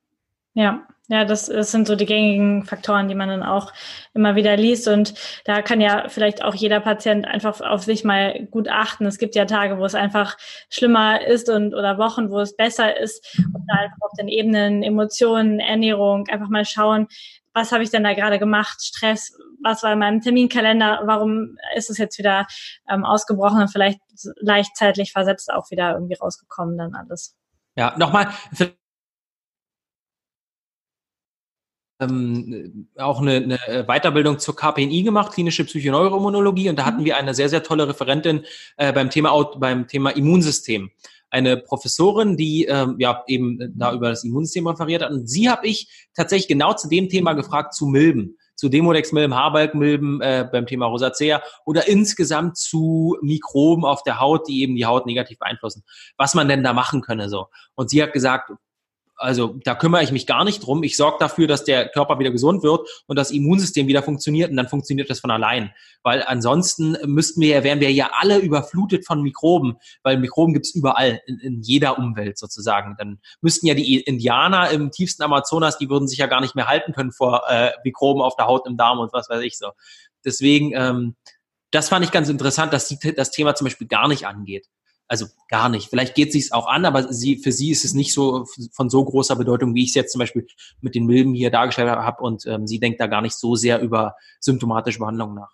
Ja, ja, das, das sind so die gängigen Faktoren, die man dann auch immer wieder liest. Und da kann ja vielleicht auch jeder Patient einfach auf sich mal gut achten. Es gibt ja Tage, wo es einfach schlimmer ist und oder Wochen, wo es besser ist. Und da einfach auf den Ebenen Emotionen, Ernährung einfach mal schauen, was habe ich denn da gerade gemacht? Stress, was war in meinem Terminkalender? Warum ist es jetzt wieder ähm, ausgebrochen und vielleicht leicht zeitlich versetzt auch wieder irgendwie rausgekommen dann alles? Ja, nochmal, ähm, auch eine, eine Weiterbildung zur KPNI gemacht, klinische Psychoneuroimmunologie, und da hatten mhm. wir eine sehr, sehr tolle Referentin äh, beim Thema beim Thema Immunsystem. Eine Professorin, die ähm, ja eben da über das Immunsystem referiert hat. Und sie habe ich tatsächlich genau zu dem Thema gefragt, zu Milben zu Demodex-Milben, Haarbalg-Milben äh, beim Thema Rosacea oder insgesamt zu Mikroben auf der Haut, die eben die Haut negativ beeinflussen. Was man denn da machen könne so. Und sie hat gesagt, also da kümmere ich mich gar nicht drum. Ich sorge dafür, dass der Körper wieder gesund wird und das Immunsystem wieder funktioniert und dann funktioniert das von allein. Weil ansonsten müssten wir wären wir ja alle überflutet von Mikroben, weil Mikroben gibt's überall, in, in jeder Umwelt sozusagen. Dann müssten ja die Indianer im tiefsten Amazonas, die würden sich ja gar nicht mehr halten können vor äh, Mikroben auf der Haut, im Darm und was weiß ich so. Deswegen, ähm, das fand ich ganz interessant, dass sie das Thema zum Beispiel gar nicht angeht also gar nicht. Vielleicht geht sie es auch an, aber sie, für sie ist es nicht so von so großer Bedeutung, wie ich es jetzt zum Beispiel mit den Milben hier dargestellt habe und ähm, sie denkt da gar nicht so sehr über symptomatische Behandlung nach.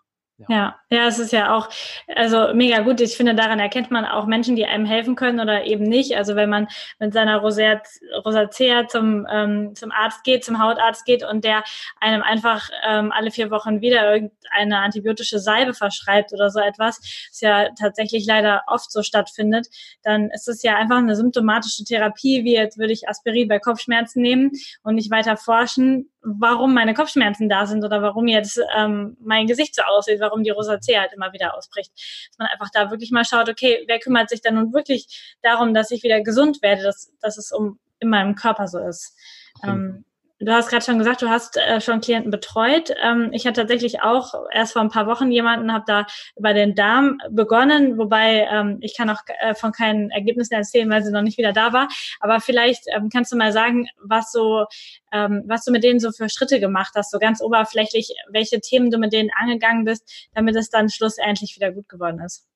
Ja. ja, es ist ja auch, also mega gut. Ich finde, daran erkennt man auch Menschen, die einem helfen können oder eben nicht. Also wenn man mit seiner Rosacea zum, ähm, zum Arzt geht, zum Hautarzt geht und der einem einfach ähm, alle vier Wochen wieder irgendeine antibiotische Salbe verschreibt oder so etwas, was ja tatsächlich leider oft so stattfindet, dann ist es ja einfach eine symptomatische Therapie, wie jetzt würde ich Aspirin bei Kopfschmerzen nehmen und nicht weiter forschen, warum meine Kopfschmerzen da sind oder warum jetzt ähm, mein Gesicht so aussieht, warum die Rosacea halt immer wieder ausbricht. Dass man einfach da wirklich mal schaut, okay, wer kümmert sich dann nun wirklich darum, dass ich wieder gesund werde, dass, dass es um in meinem Körper so ist. Ähm, Du hast gerade schon gesagt, du hast äh, schon Klienten betreut. Ähm, ich hatte tatsächlich auch erst vor ein paar Wochen jemanden, habe da über den Darm begonnen, wobei ähm, ich kann auch äh, von keinen Ergebnissen erzählen, weil sie noch nicht wieder da war. Aber vielleicht ähm, kannst du mal sagen, was so, ähm, was du mit denen so für Schritte gemacht hast, so ganz oberflächlich, welche Themen du mit denen angegangen bist, damit es dann schlussendlich wieder gut geworden ist.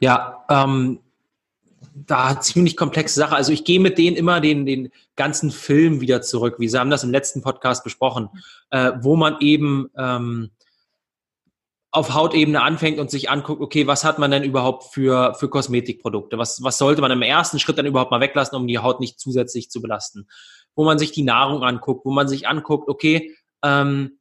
Ja, ähm, da ziemlich komplexe Sache. Also ich gehe mit denen immer den, den ganzen Film wieder zurück. Wir haben das im letzten Podcast besprochen, äh, wo man eben ähm, auf Hautebene anfängt und sich anguckt, okay, was hat man denn überhaupt für, für Kosmetikprodukte? Was, was sollte man im ersten Schritt dann überhaupt mal weglassen, um die Haut nicht zusätzlich zu belasten? Wo man sich die Nahrung anguckt, wo man sich anguckt, okay, ähm,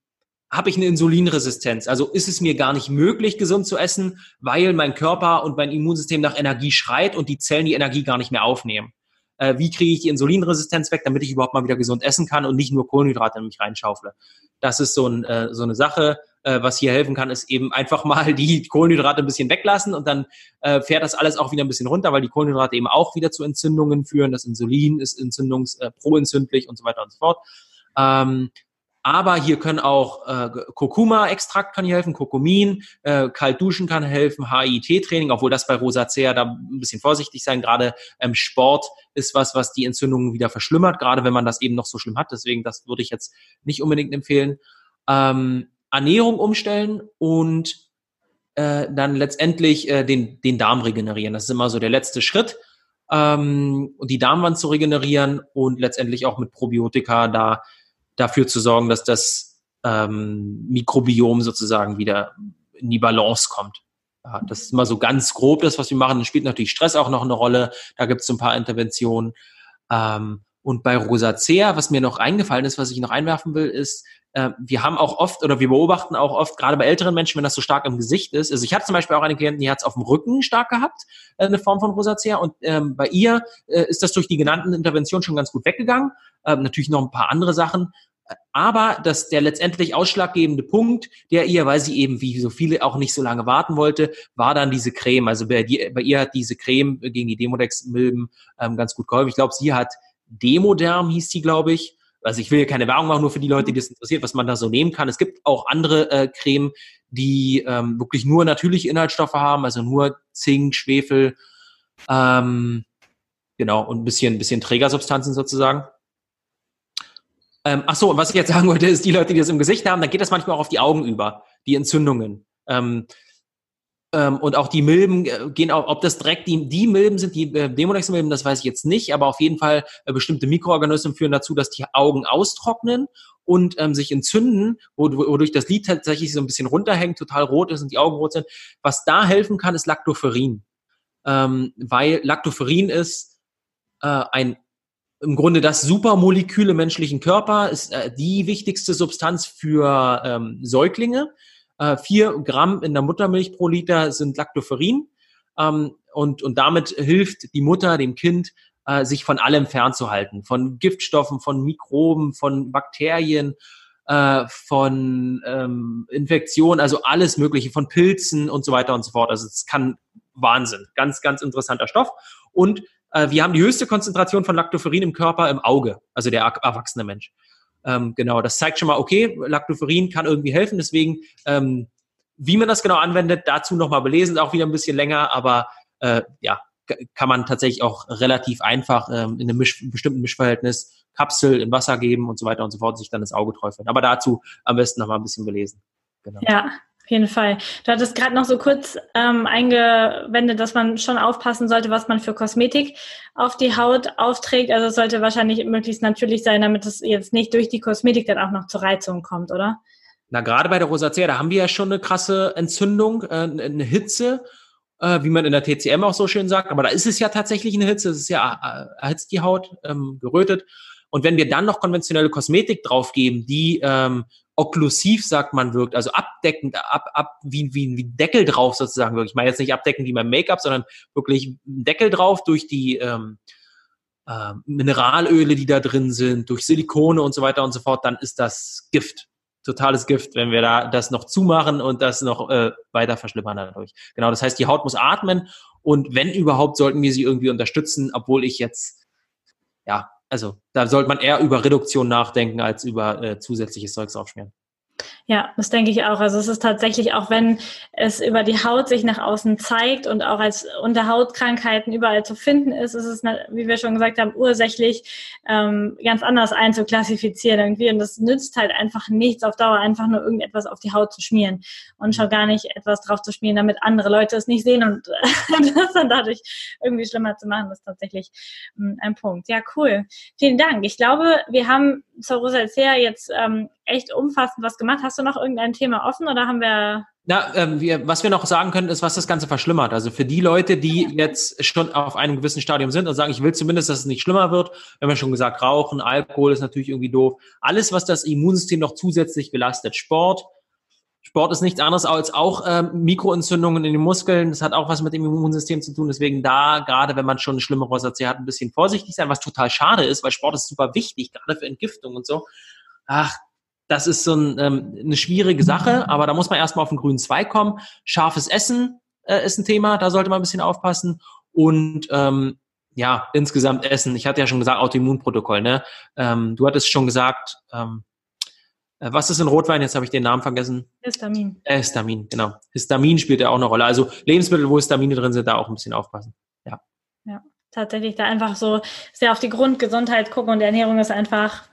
habe ich eine Insulinresistenz. Also ist es mir gar nicht möglich, gesund zu essen, weil mein Körper und mein Immunsystem nach Energie schreit und die Zellen die Energie gar nicht mehr aufnehmen. Äh, wie kriege ich die Insulinresistenz weg, damit ich überhaupt mal wieder gesund essen kann und nicht nur Kohlenhydrate in mich reinschaufle? Das ist so, ein, äh, so eine Sache. Äh, was hier helfen kann, ist eben einfach mal die Kohlenhydrate ein bisschen weglassen und dann äh, fährt das alles auch wieder ein bisschen runter, weil die Kohlenhydrate eben auch wieder zu Entzündungen führen. Das Insulin ist entzündungs, äh, und so weiter und so fort. Ähm, aber hier können auch äh, Kurkuma-Extrakt kann hier helfen, Kurkumin, äh, kalt duschen kann helfen, HIT-Training, obwohl das bei Rosacea da ein bisschen vorsichtig sein. Gerade ähm, Sport ist was, was die Entzündungen wieder verschlimmert, gerade wenn man das eben noch so schlimm hat. Deswegen, das würde ich jetzt nicht unbedingt empfehlen. Ähm, Ernährung umstellen und äh, dann letztendlich äh, den, den Darm regenerieren. Das ist immer so der letzte Schritt. Ähm, die Darmwand zu regenerieren und letztendlich auch mit Probiotika da dafür zu sorgen, dass das ähm, Mikrobiom sozusagen wieder in die Balance kommt. Ja, das ist mal so ganz grob das, was wir machen. Da spielt natürlich Stress auch noch eine Rolle. Da gibt es so ein paar Interventionen. Ähm, und bei Rosacea, was mir noch eingefallen ist, was ich noch einwerfen will, ist, äh, wir haben auch oft oder wir beobachten auch oft, gerade bei älteren Menschen, wenn das so stark im Gesicht ist. Also ich hatte zum Beispiel auch eine Klientin, die hat es auf dem Rücken stark gehabt, äh, eine Form von Rosacea. Und ähm, bei ihr äh, ist das durch die genannten Interventionen schon ganz gut weggegangen. Ähm, natürlich noch ein paar andere Sachen. Aber dass der letztendlich ausschlaggebende Punkt, der ihr, weil sie eben wie so viele auch nicht so lange warten wollte, war dann diese Creme. Also bei, die, bei ihr hat diese Creme gegen die Demodex-Milben ähm, ganz gut geholfen. Ich glaube, sie hat Demoderm, hieß die, glaube ich. Also ich will hier keine Werbung machen, nur für die Leute, die das interessiert, was man da so nehmen kann. Es gibt auch andere äh, Creme, die ähm, wirklich nur natürliche Inhaltsstoffe haben, also nur Zink, Schwefel, ähm, genau, und ein bisschen, bisschen Trägersubstanzen sozusagen. Ähm, ach so, und was ich jetzt sagen wollte, ist, die Leute, die das im Gesicht haben, dann geht das manchmal auch auf die Augen über, die Entzündungen. Ähm, ähm, und auch die Milben äh, gehen auch, ob das direkt die, die Milben sind, die äh, Demodex-Milben, das weiß ich jetzt nicht, aber auf jeden Fall äh, bestimmte Mikroorganismen führen dazu, dass die Augen austrocknen und ähm, sich entzünden, wodurch das Lid tatsächlich so ein bisschen runterhängt, total rot ist und die Augen rot sind. Was da helfen kann, ist Lactoferrin. Ähm, weil Lactoferrin ist äh, ein im Grunde das Supermolekül im menschlichen Körper, ist äh, die wichtigste Substanz für ähm, Säuglinge. Äh, vier Gramm in der Muttermilch pro Liter sind Lactoferrin. Ähm, und, und damit hilft die Mutter dem Kind, äh, sich von allem fernzuhalten. Von Giftstoffen, von Mikroben, von Bakterien, äh, von ähm, Infektionen, also alles Mögliche, von Pilzen und so weiter und so fort. Also es kann Wahnsinn. Ganz, ganz interessanter Stoff. Und äh, wir haben die höchste Konzentration von Lactoferrin im Körper im Auge, also der erwachsene Mensch. Ähm, genau, das zeigt schon mal, okay, Lactoferrin kann irgendwie helfen. Deswegen, ähm, wie man das genau anwendet, dazu nochmal belesen, auch wieder ein bisschen länger, aber äh, ja, kann man tatsächlich auch relativ einfach ähm, in einem Misch bestimmten Mischverhältnis Kapsel in Wasser geben und so weiter und so fort, sich dann das Auge träufeln. Aber dazu am besten nochmal ein bisschen belesen. Genau. Ja, jeden Fall. Du hattest gerade noch so kurz ähm, eingewendet, dass man schon aufpassen sollte, was man für Kosmetik auf die Haut aufträgt. Also es sollte wahrscheinlich möglichst natürlich sein, damit es jetzt nicht durch die Kosmetik dann auch noch zur Reizung kommt, oder? Na, gerade bei der Rosacea, da haben wir ja schon eine krasse Entzündung, äh, eine Hitze, äh, wie man in der TCM auch so schön sagt. Aber da ist es ja tatsächlich eine Hitze. Es ist ja äh, erhitzt die Haut, ähm, gerötet. Und wenn wir dann noch konventionelle Kosmetik draufgeben, die ähm, okklusiv, sagt man, wirkt, also abdeckend, ab, ab, wie, wie, wie Deckel drauf sozusagen wirkt. Ich meine jetzt nicht abdeckend wie beim Make-up, sondern wirklich Deckel drauf durch die ähm, äh, Mineralöle, die da drin sind, durch Silikone und so weiter und so fort, dann ist das Gift. Totales Gift, wenn wir da das noch zumachen und das noch äh, weiter verschlimmern dadurch. Genau, das heißt, die Haut muss atmen und wenn überhaupt, sollten wir sie irgendwie unterstützen, obwohl ich jetzt ja also da sollte man eher über Reduktion nachdenken als über äh, zusätzliches Zeugs aufschmieren. Ja, das denke ich auch. Also es ist tatsächlich, auch wenn es über die Haut sich nach außen zeigt und auch als Unterhautkrankheiten überall zu finden ist, ist es, wie wir schon gesagt haben, ursächlich ähm, ganz anders einzuklassifizieren irgendwie. Und das nützt halt einfach nichts auf Dauer, einfach nur irgendetwas auf die Haut zu schmieren und schon gar nicht etwas drauf zu schmieren, damit andere Leute es nicht sehen und das dann dadurch irgendwie schlimmer zu machen, ist tatsächlich ähm, ein Punkt. Ja, cool. Vielen Dank. Ich glaube, wir haben zur Rosacea jetzt ähm, echt umfassend was gemacht. Hast du noch irgendein Thema offen oder haben wir na, ähm, wir, was wir noch sagen können, ist, was das Ganze verschlimmert. Also für die Leute, die jetzt schon auf einem gewissen Stadium sind und sagen, ich will zumindest, dass es nicht schlimmer wird, wir haben ja schon gesagt, Rauchen, Alkohol ist natürlich irgendwie doof. Alles, was das Immunsystem noch zusätzlich belastet, Sport. Sport ist nichts anderes als auch ähm, Mikroentzündungen in den Muskeln. Das hat auch was mit dem Immunsystem zu tun. Deswegen da, gerade wenn man schon eine schlimme Rosacea hat, ein bisschen vorsichtig sein, was total schade ist, weil Sport ist super wichtig, gerade für Entgiftung und so. Ach, das ist so ein, ähm, eine schwierige Sache, aber da muss man erstmal auf den grünen Zweig kommen. Scharfes Essen äh, ist ein Thema, da sollte man ein bisschen aufpassen. Und ähm, ja, insgesamt Essen. Ich hatte ja schon gesagt, Autoimmunprotokoll. Ne? Ähm, du hattest schon gesagt, ähm, äh, was ist in Rotwein? Jetzt habe ich den Namen vergessen. Histamin. Äh, Histamin, genau. Histamin spielt ja auch eine Rolle. Also Lebensmittel, wo Histamine drin sind, da auch ein bisschen aufpassen. Ja. Ja, tatsächlich da einfach so sehr auf die Grundgesundheit gucken und Ernährung ist einfach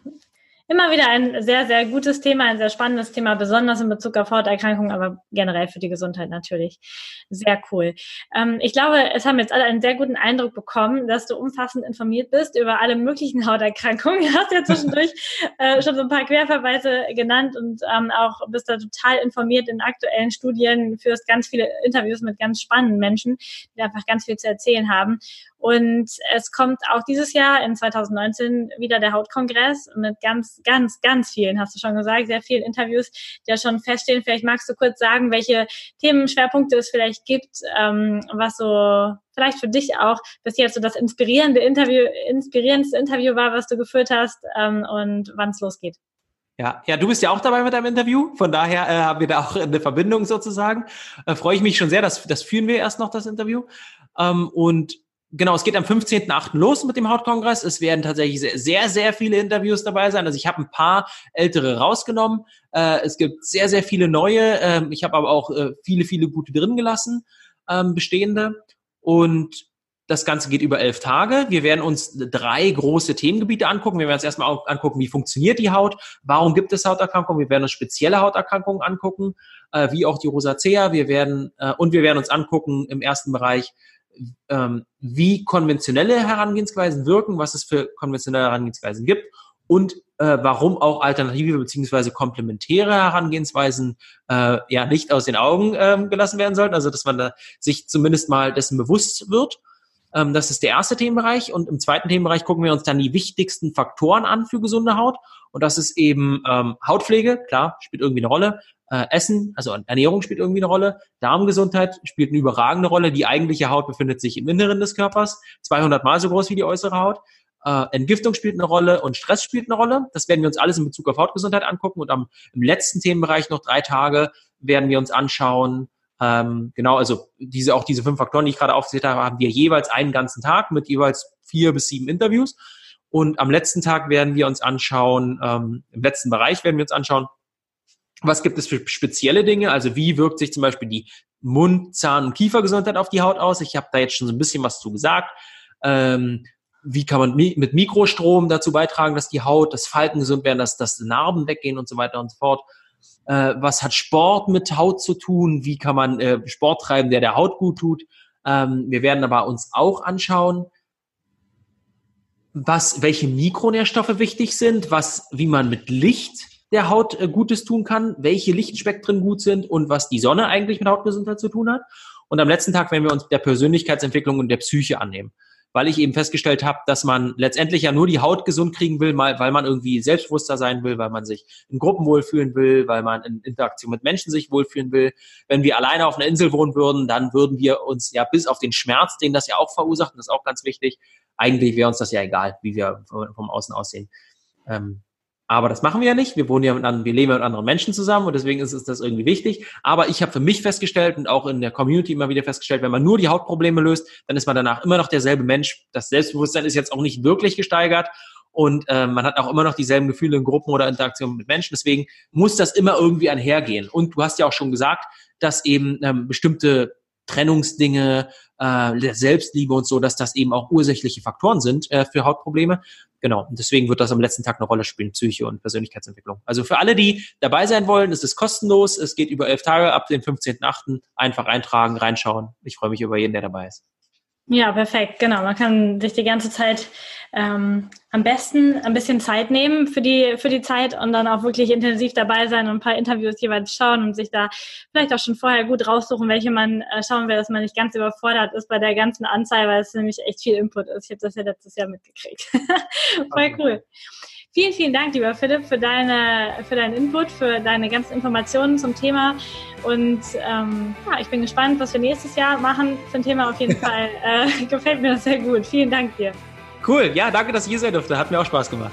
immer wieder ein sehr, sehr gutes Thema, ein sehr spannendes Thema, besonders in Bezug auf Hauterkrankungen, aber generell für die Gesundheit natürlich. Sehr cool. Ähm, ich glaube, es haben jetzt alle einen sehr guten Eindruck bekommen, dass du umfassend informiert bist über alle möglichen Hauterkrankungen. Du hast ja zwischendurch äh, schon so ein paar Querverweise genannt und ähm, auch bist da total informiert in aktuellen Studien, führst ganz viele Interviews mit ganz spannenden Menschen, die einfach ganz viel zu erzählen haben. Und es kommt auch dieses Jahr in 2019 wieder der Hautkongress mit ganz, ganz, ganz vielen, hast du schon gesagt, sehr vielen Interviews, die ja schon feststehen. Vielleicht magst du kurz sagen, welche Themenschwerpunkte es vielleicht gibt, ähm, was so vielleicht für dich auch bis jetzt so das inspirierende Interview, inspirierendste Interview war, was du geführt hast ähm, und wann es losgeht. Ja, ja, du bist ja auch dabei mit deinem Interview, von daher äh, haben wir da auch eine Verbindung sozusagen. Äh, Freue ich mich schon sehr, dass das führen wir erst noch das Interview. Ähm, und Genau, es geht am 15.8. los mit dem Hautkongress. Es werden tatsächlich sehr, sehr, sehr viele Interviews dabei sein. Also ich habe ein paar ältere rausgenommen. Äh, es gibt sehr, sehr viele neue. Ähm, ich habe aber auch äh, viele, viele gute drin gelassen, ähm, bestehende. Und Das Ganze geht über elf Tage. Wir werden uns drei große Themengebiete angucken. Wir werden uns erstmal angucken, wie funktioniert die Haut, warum gibt es Hauterkrankungen. Wir werden uns spezielle Hauterkrankungen angucken, äh, wie auch die Rosacea. Wir werden äh, und wir werden uns angucken im ersten Bereich, ähm, wie konventionelle Herangehensweisen wirken, was es für konventionelle Herangehensweisen gibt und äh, warum auch alternative beziehungsweise komplementäre Herangehensweisen äh, ja nicht aus den Augen ähm, gelassen werden sollten. Also dass man da sich zumindest mal dessen bewusst wird. Ähm, das ist der erste Themenbereich. Und im zweiten Themenbereich gucken wir uns dann die wichtigsten Faktoren an für gesunde Haut. Und das ist eben ähm, Hautpflege, klar, spielt irgendwie eine Rolle. Äh, Essen, also Ernährung spielt irgendwie eine Rolle. Darmgesundheit spielt eine überragende Rolle. Die eigentliche Haut befindet sich im Inneren des Körpers, 200 mal so groß wie die äußere Haut. Äh, Entgiftung spielt eine Rolle und Stress spielt eine Rolle. Das werden wir uns alles in Bezug auf Hautgesundheit angucken. Und am, im letzten Themenbereich noch drei Tage werden wir uns anschauen, ähm, genau, also diese, auch diese fünf Faktoren, die ich gerade aufgezählt habe, haben wir jeweils einen ganzen Tag mit jeweils vier bis sieben Interviews. Und am letzten Tag werden wir uns anschauen, ähm, im letzten Bereich werden wir uns anschauen, was gibt es für spezielle Dinge? Also wie wirkt sich zum Beispiel die Mund-, Zahn- und Kiefergesundheit auf die Haut aus? Ich habe da jetzt schon so ein bisschen was zu gesagt. Ähm, wie kann man mit Mikrostrom dazu beitragen, dass die Haut, das Falten gesund werden, dass, dass Narben weggehen und so weiter und so fort äh, was hat Sport mit Haut zu tun, wie kann man äh, Sport treiben, der der Haut gut tut. Ähm, wir werden aber uns auch anschauen, was, welche Mikronährstoffe wichtig sind, was, wie man mit Licht der Haut äh, Gutes tun kann, welche Lichtspektren gut sind und was die Sonne eigentlich mit Hautgesundheit zu tun hat. Und am letzten Tag werden wir uns der Persönlichkeitsentwicklung und der Psyche annehmen weil ich eben festgestellt habe, dass man letztendlich ja nur die Haut gesund kriegen will, weil man irgendwie selbstbewusster sein will, weil man sich in Gruppen wohlfühlen will, weil man in Interaktion mit Menschen sich wohlfühlen will. Wenn wir alleine auf einer Insel wohnen würden, dann würden wir uns ja bis auf den Schmerz, den das ja auch verursacht, das ist auch ganz wichtig, eigentlich wäre uns das ja egal, wie wir vom Außen aussehen. Ähm, aber das machen wir ja nicht. Wir wohnen ja mit anderen, wir leben ja mit anderen Menschen zusammen und deswegen ist, ist das irgendwie wichtig. Aber ich habe für mich festgestellt und auch in der Community immer wieder festgestellt, wenn man nur die Hautprobleme löst, dann ist man danach immer noch derselbe Mensch. Das Selbstbewusstsein ist jetzt auch nicht wirklich gesteigert und äh, man hat auch immer noch dieselben Gefühle in Gruppen oder Interaktionen mit Menschen. Deswegen muss das immer irgendwie einhergehen. Und du hast ja auch schon gesagt, dass eben ähm, bestimmte Trennungsdinge, äh, Selbstliebe und so, dass das eben auch ursächliche Faktoren sind äh, für Hautprobleme. Genau, und deswegen wird das am letzten Tag eine Rolle spielen, Psyche und Persönlichkeitsentwicklung. Also für alle, die dabei sein wollen, ist es kostenlos. Es geht über elf Tage ab dem 15.8. Einfach eintragen, reinschauen. Ich freue mich über jeden, der dabei ist. Ja, perfekt, genau. Man kann sich die ganze Zeit ähm, am besten ein bisschen Zeit nehmen für die, für die Zeit und dann auch wirklich intensiv dabei sein und ein paar Interviews jeweils schauen und sich da vielleicht auch schon vorher gut raussuchen, welche man äh, schauen will, dass man nicht ganz überfordert ist bei der ganzen Anzahl, weil es nämlich echt viel Input ist. Ich habe das ja letztes Jahr mitgekriegt. Voll cool. Vielen, vielen Dank, lieber Philipp, für, deine, für deinen Input, für deine ganzen Informationen zum Thema. Und ähm, ja, ich bin gespannt, was wir nächstes Jahr machen ein Thema. Auf jeden Fall äh, gefällt mir das sehr gut. Vielen Dank dir. Cool. Ja, danke, dass ich hier sein durfte. Hat mir auch Spaß gemacht.